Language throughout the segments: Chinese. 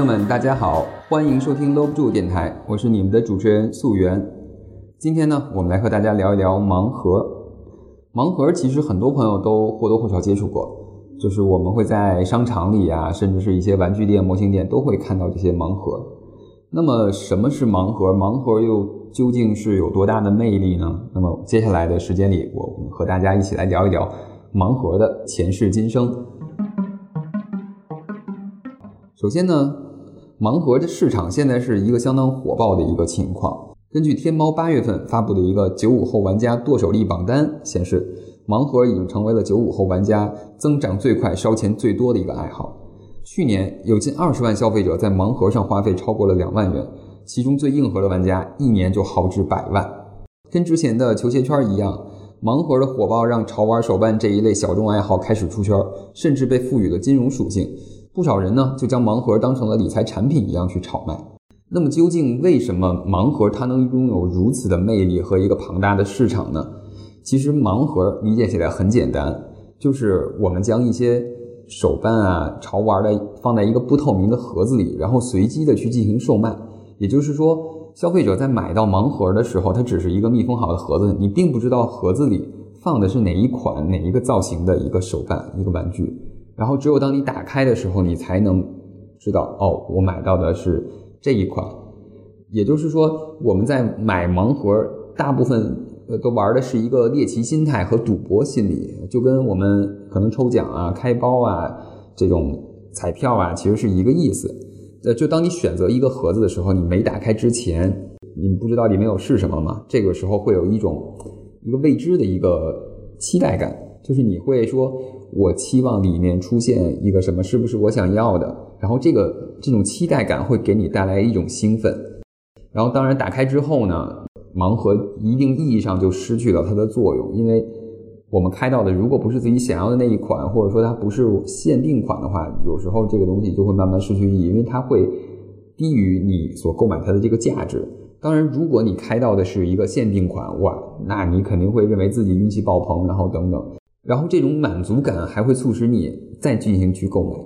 朋友们，大家好，欢迎收听搂不住电台，我是你们的主持人素媛。今天呢，我们来和大家聊一聊盲盒。盲盒其实很多朋友都或多或少接触过，就是我们会在商场里啊，甚至是一些玩具店、模型店都会看到这些盲盒。那么，什么是盲盒？盲盒又究竟是有多大的魅力呢？那么，接下来的时间里，我们和大家一起来聊一聊盲盒的前世今生。首先呢，盲盒的市场现在是一个相当火爆的一个情况。根据天猫八月份发布的一个九五后玩家剁手力榜单显示，盲盒已经成为了九五后玩家增长最快、烧钱最多的一个爱好。去年有近二十万消费者在盲盒上花费超过了两万元，其中最硬核的玩家一年就豪掷百万。跟之前的球鞋圈一样，盲盒的火爆让潮玩手办这一类小众爱好开始出圈，甚至被赋予了金融属性。不少人呢就将盲盒当成了理财产品一样去炒卖。那么究竟为什么盲盒它能拥有如此的魅力和一个庞大的市场呢？其实盲盒理解起来很简单，就是我们将一些手办啊、潮玩的放在一个不透明的盒子里，然后随机的去进行售卖。也就是说，消费者在买到盲盒的时候，它只是一个密封好的盒子，你并不知道盒子里放的是哪一款、哪一个造型的一个手办、一个玩具。然后只有当你打开的时候，你才能知道哦，我买到的是这一款。也就是说，我们在买盲盒，大部分呃都玩的是一个猎奇心态和赌博心理，就跟我们可能抽奖啊、开包啊这种彩票啊，其实是一个意思。呃，就当你选择一个盒子的时候，你没打开之前，你不知道里面有是什么嘛？这个时候会有一种一个未知的一个期待感，就是你会说。我期望里面出现一个什么，是不是我想要的？然后这个这种期待感会给你带来一种兴奋。然后当然打开之后呢，盲盒一定意义上就失去了它的作用，因为我们开到的如果不是自己想要的那一款，或者说它不是限定款的话，有时候这个东西就会慢慢失去意义，因为它会低于你所购买它的这个价值。当然，如果你开到的是一个限定款，哇，那你肯定会认为自己运气爆棚，然后等等。然后这种满足感还会促使你再进行去购买，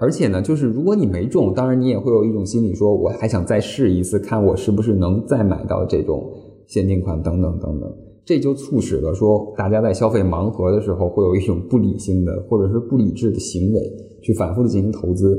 而且呢，就是如果你没中，当然你也会有一种心理，说我还想再试一次，看我是不是能再买到这种限定款等等等等，这就促使了说大家在消费盲盒的时候会有一种不理性的或者是不理智的行为，去反复的进行投资。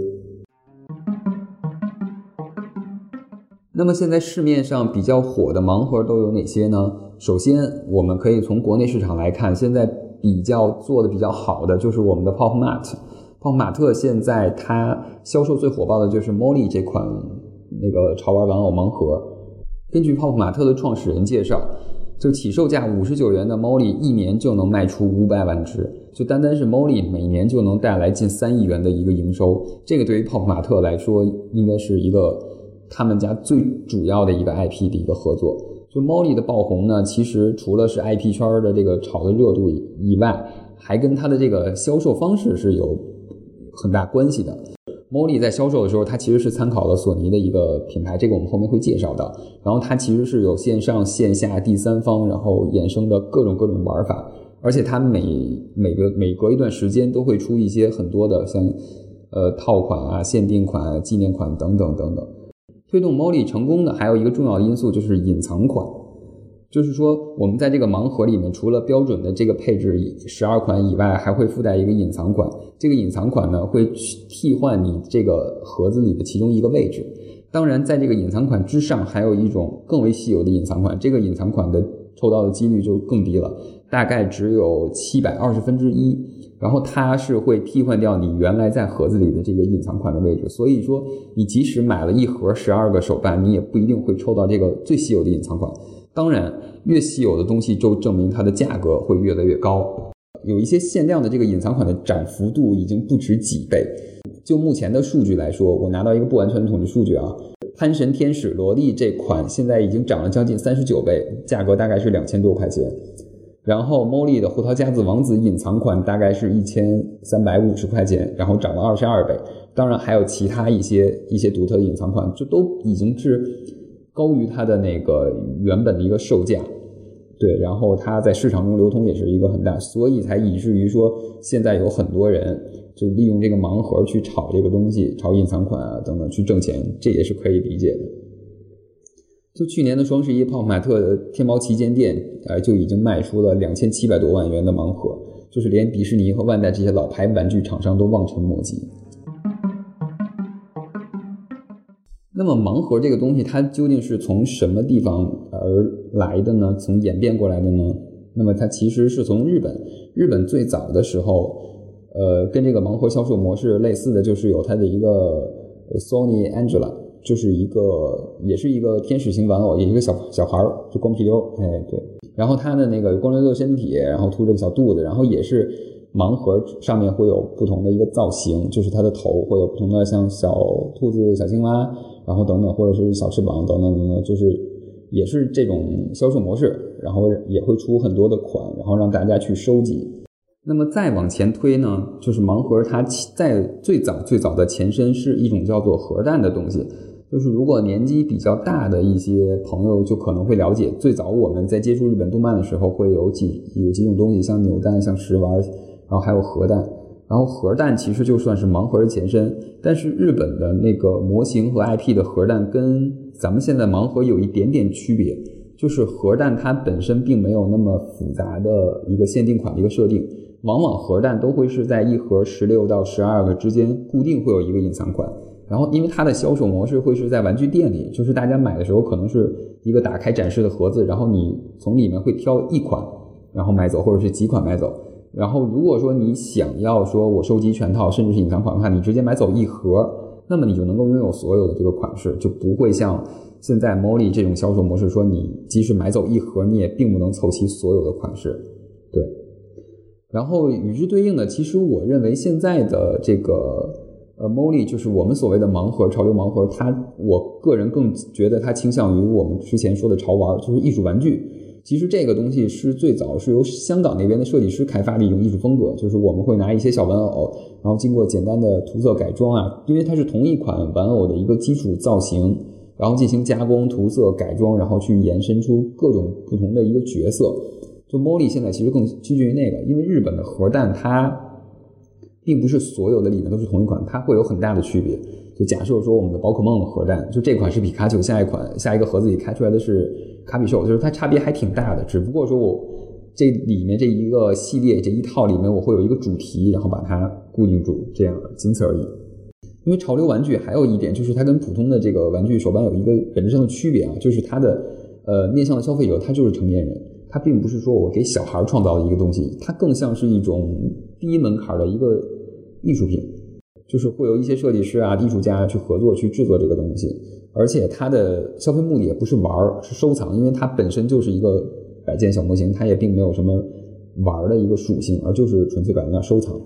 那么现在市面上比较火的盲盒都有哪些呢？首先，我们可以从国内市场来看，现在。比较做的比较好的就是我们的 Pop Mart，Pop Mart 现在它销售最火爆的就是 Molly 这款那个潮玩玩偶盲盒。根据 Pop Mart 的创始人介绍，就起售价五十九元的 Molly 一年就能卖出五百万只，就单单是 Molly 每年就能带来近三亿元的一个营收。这个对于 Pop Mart 来说，应该是一个他们家最主要的一个 IP 的一个合作。就 Molly 的爆红呢，其实除了是 IP 圈的这个炒的热度以外，还跟它的这个销售方式是有很大关系的。Molly 在销售的时候，它其实是参考了索尼的一个品牌，这个我们后面会介绍的。然后它其实是有线上线下第三方，然后衍生的各种各种玩法，而且它每每个每隔一段时间都会出一些很多的像呃套款啊、限定款、纪念款等等等等。推动 Molly 成功的还有一个重要因素就是隐藏款，就是说我们在这个盲盒里面，除了标准的这个配置十二款以外，还会附带一个隐藏款。这个隐藏款呢，会替换你这个盒子里的其中一个位置。当然，在这个隐藏款之上，还有一种更为稀有的隐藏款，这个隐藏款的抽到的几率就更低了，大概只有七百二十分之一。然后它是会替换掉你原来在盒子里的这个隐藏款的位置，所以说你即使买了一盒十二个手办，你也不一定会抽到这个最稀有的隐藏款。当然，越稀有的东西就证明它的价格会越来越高。有一些限量的这个隐藏款的涨幅度已经不止几倍。就目前的数据来说，我拿到一个不完全的统计数据啊，潘神天使萝莉这款现在已经涨了将近三十九倍，价格大概是两千多块钱。然后，Molly 的胡桃夹子王子隐藏款大概是一千三百五十块钱，然后涨了二十二倍。当然，还有其他一些一些独特的隐藏款，就都已经是高于它的那个原本的一个售价。对，然后它在市场中流通也是一个很大，所以才以至于说现在有很多人就利用这个盲盒去炒这个东西，炒隐藏款啊等等去挣钱，这也是可以理解的。就去年的双十一，泡泡玛特天猫旗舰店，呃，就已经卖出了两千七百多万元的盲盒，就是连迪士尼和万代这些老牌玩具厂商都望尘莫及。那么盲盒这个东西，它究竟是从什么地方而来的呢？从演变过来的呢？那么它其实是从日本，日本最早的时候，呃，跟这个盲盒销售模式类似的就是有它的一个 Sony Angela，就是一个也是一个天使型玩偶，也一个小小孩儿，就光皮溜，哎对，然后它的那个光溜溜身体，然后凸着个小肚子，然后也是盲盒上面会有不同的一个造型，就是它的头会有不同的像小兔子、小青蛙，然后等等，或者是小翅膀等等等等，就是也是这种销售模式。然后也会出很多的款，然后让大家去收集。那么再往前推呢，就是盲盒，它在最早最早的前身是一种叫做核弹的东西。就是如果年纪比较大的一些朋友，就可能会了解，最早我们在接触日本动漫的时候，会有几有几种东西，像扭蛋、像食玩，然后还有核弹。然后核弹其实就算是盲盒的前身，但是日本的那个模型和 IP 的核弹跟咱们现在盲盒有一点点区别。就是核弹它本身并没有那么复杂的一个限定款的一个设定，往往核弹都会是在一盒十六到十二个之间固定会有一个隐藏款，然后因为它的销售模式会是在玩具店里，就是大家买的时候可能是一个打开展示的盒子，然后你从里面会挑一款，然后买走或者是几款买走，然后如果说你想要说我收集全套甚至是隐藏款的话，你直接买走一盒，那么你就能够拥有所有的这个款式，就不会像。现在 Molly 这种销售模式，说你即使买走一盒，你也并不能凑齐所有的款式，对。然后与之对应的，其实我认为现在的这个呃 Molly，就是我们所谓的盲盒、潮流盲盒，它我个人更觉得它倾向于我们之前说的潮玩，就是艺术玩具。其实这个东西是最早是由香港那边的设计师开发的一种艺术风格，就是我们会拿一些小玩偶，然后经过简单的涂色改装啊，因为它是同一款玩偶的一个基础造型。然后进行加工、涂色、改装，然后去延伸出各种不同的一个角色。就 Molly 现在其实更趋近于那个，因为日本的核弹它并不是所有的里面都是同一款，它会有很大的区别。就假设说我们的宝可梦核弹，就这款是皮卡丘，下一款下一个盒子里开出来的是卡比兽，就是它差别还挺大的。只不过说我这里面这一个系列这一套里面我会有一个主题，然后把它固定住，这样仅此而已。因为潮流玩具还有一点就是它跟普通的这个玩具手办有一个本质上的区别啊，就是它的呃面向的消费者他就是成年人，他并不是说我给小孩创造的一个东西，它更像是一种低门槛的一个艺术品，就是会有一些设计师啊、艺术家去合作去制作这个东西，而且它的消费目的也不是玩儿，是收藏，因为它本身就是一个摆件小模型，它也并没有什么玩儿的一个属性，而就是纯粹摆在那收藏。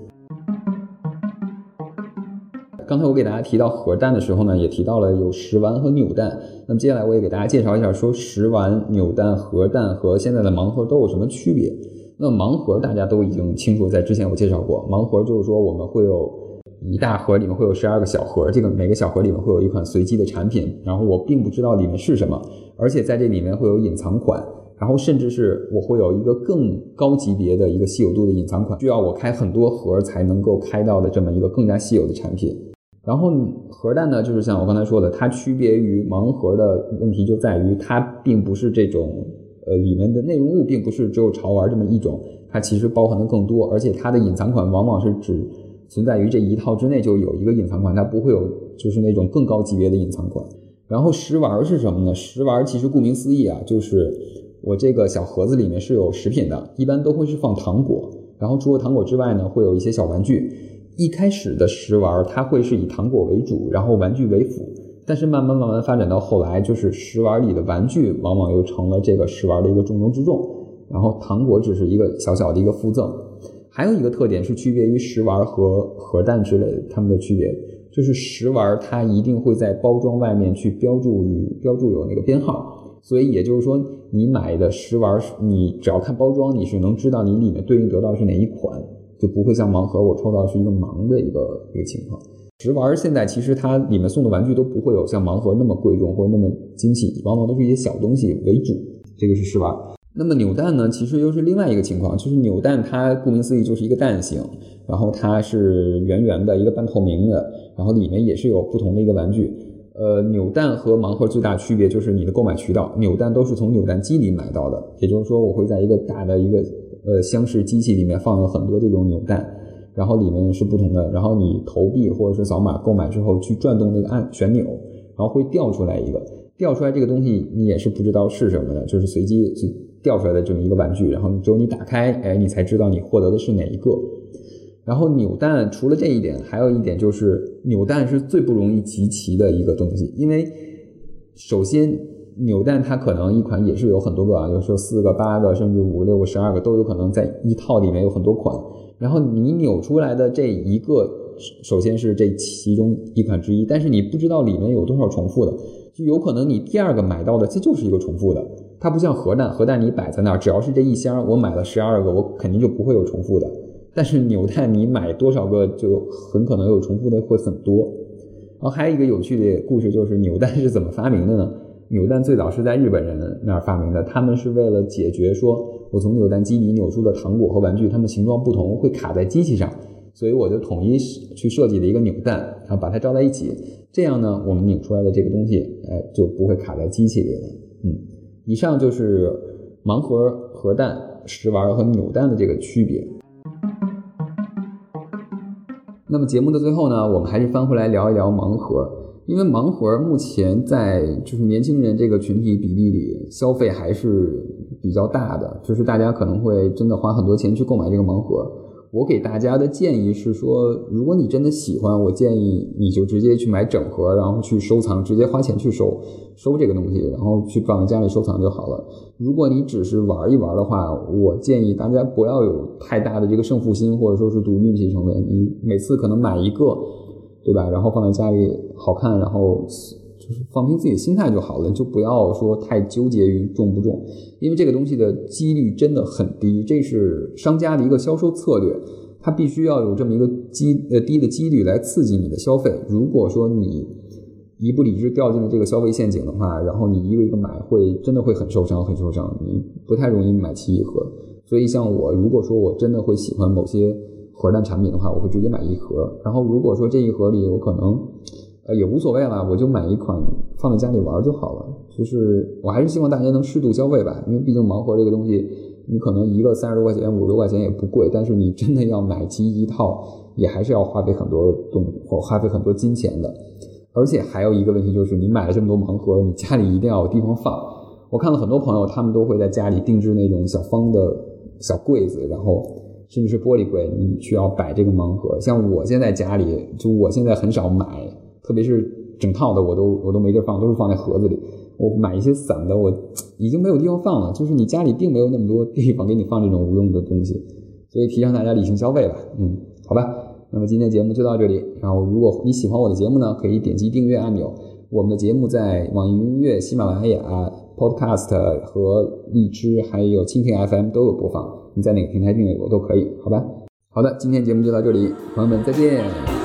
刚才我给大家提到核弹的时候呢，也提到了有食玩和扭蛋。那么接下来我也给大家介绍一下，说食玩、扭蛋、核弹和现在的盲盒都有什么区别。那盲盒大家都已经清楚，在之前我介绍过，盲盒就是说我们会有一大盒，里面会有十二个小盒，这个每个小盒里面会有一款随机的产品，然后我并不知道里面是什么，而且在这里面会有隐藏款，然后甚至是我会有一个更高级别的一个稀有度的隐藏款，需要我开很多盒才能够开到的这么一个更加稀有的产品。然后核弹呢，就是像我刚才说的，它区别于盲盒的问题就在于它并不是这种，呃，里面的内容物并不是只有潮玩这么一种，它其实包含的更多，而且它的隐藏款往往是只存在于这一套之内就有一个隐藏款，它不会有就是那种更高级别的隐藏款。然后食玩是什么呢？食玩其实顾名思义啊，就是我这个小盒子里面是有食品的，一般都会是放糖果，然后除了糖果之外呢，会有一些小玩具。一开始的食玩，它会是以糖果为主，然后玩具为辅。但是慢慢慢慢发展到后来，就是食玩里的玩具往往又成了这个食玩的一个重中之重，然后糖果只是一个小小的一个附赠。还有一个特点是区别于食玩和核弹之类的，它们的区别就是食玩它一定会在包装外面去标注与标注有那个编号，所以也就是说你买的食玩，你只要看包装，你是能知道你里面对应得到是哪一款。就不会像盲盒，我抽到是一个盲的一个一个情况。食玩现在其实它里面送的玩具都不会有像盲盒那么贵重或者那么精细，往往都是一些小东西为主。这个是食玩。那么扭蛋呢，其实又是另外一个情况，就是扭蛋它顾名思义就是一个蛋形，然后它是圆圆的一个半透明的，然后里面也是有不同的一个玩具。呃，扭蛋和盲盒最大区别就是你的购买渠道，扭蛋都是从扭蛋机里买到的，也就是说我会在一个大的一个呃箱式机器里面放了很多这种扭蛋，然后里面是不同的，然后你投币或者是扫码购买之后去转动那个按旋钮，然后会掉出来一个，掉出来这个东西你也是不知道是什么的，就是随机就掉出来的这么一个玩具，然后只有你打开，哎，你才知道你获得的是哪一个。然后扭蛋除了这一点，还有一点就是扭蛋是最不容易集齐的一个东西，因为首先扭蛋它可能一款也是有很多个啊，有时候四个、八个，甚至五六个、十二个都有可能在一套里面有很多款。然后你扭出来的这一个，首先是这其中一款之一，但是你不知道里面有多少重复的，就有可能你第二个买到的这就是一个重复的。它不像核弹，核弹你摆在那儿，只要是这一箱，我买了十二个，我肯定就不会有重复的。但是扭蛋你买多少个就很可能有重复的会很多，然后还有一个有趣的故事就是扭蛋是怎么发明的呢？扭蛋最早是在日本人那儿发明的，他们是为了解决说我从扭蛋机里扭出的糖果和玩具，它们形状不同会卡在机器上，所以我就统一去设计了一个扭蛋，然后把它罩在一起，这样呢我们拧出来的这个东西，哎就不会卡在机器里了。嗯，以上就是盲盒、核弹、食玩和扭蛋的这个区别。那么节目的最后呢，我们还是翻回来聊一聊盲盒，因为盲盒目前在就是年轻人这个群体比例里，消费还是比较大的，就是大家可能会真的花很多钱去购买这个盲盒。我给大家的建议是说，如果你真的喜欢，我建议你就直接去买整盒，然后去收藏，直接花钱去收收这个东西，然后去放在家里收藏就好了。如果你只是玩一玩的话，我建议大家不要有太大的这个胜负心，或者说是赌运气成分。你每次可能买一个，对吧？然后放在家里好看，然后。就是放平自己的心态就好了，就不要说太纠结于重不重，因为这个东西的几率真的很低，这是商家的一个销售策略，它必须要有这么一个机呃低的几率来刺激你的消费。如果说你一不理智掉进了这个消费陷阱的话，然后你一个一个买，会真的会很受伤，很受伤，你不太容易买齐一盒。所以像我，如果说我真的会喜欢某些盒蛋产品的话，我会直接买一盒。然后如果说这一盒里有可能。呃，也无所谓了，我就买一款放在家里玩就好了。就是我还是希望大家能适度消费吧，因为毕竟盲盒这个东西，你可能一个三十多块钱、五十多块钱也不贵，但是你真的要买齐一套，也还是要花费很多东或花费很多金钱的。而且还有一个问题就是，你买了这么多盲盒，你家里一定要有地方放。我看了很多朋友，他们都会在家里定制那种小方的小柜子，然后甚至是玻璃柜，你需要摆这个盲盒。像我现在家里，就我现在很少买。特别是整套的，我都我都没地儿放，都是放在盒子里。我买一些散的，我已经没有地方放了。就是你家里并没有那么多地方给你放这种无用的东西，所以提倡大家理性消费吧。嗯，好吧。那么今天节目就到这里。然后如果你喜欢我的节目呢，可以点击订阅按钮。我们的节目在网易云音乐、喜马拉雅、Podcast 和荔枝还有蜻蜓 FM 都有播放。你在哪个平台订阅我都可以，好吧？好的，今天节目就到这里，朋友们再见。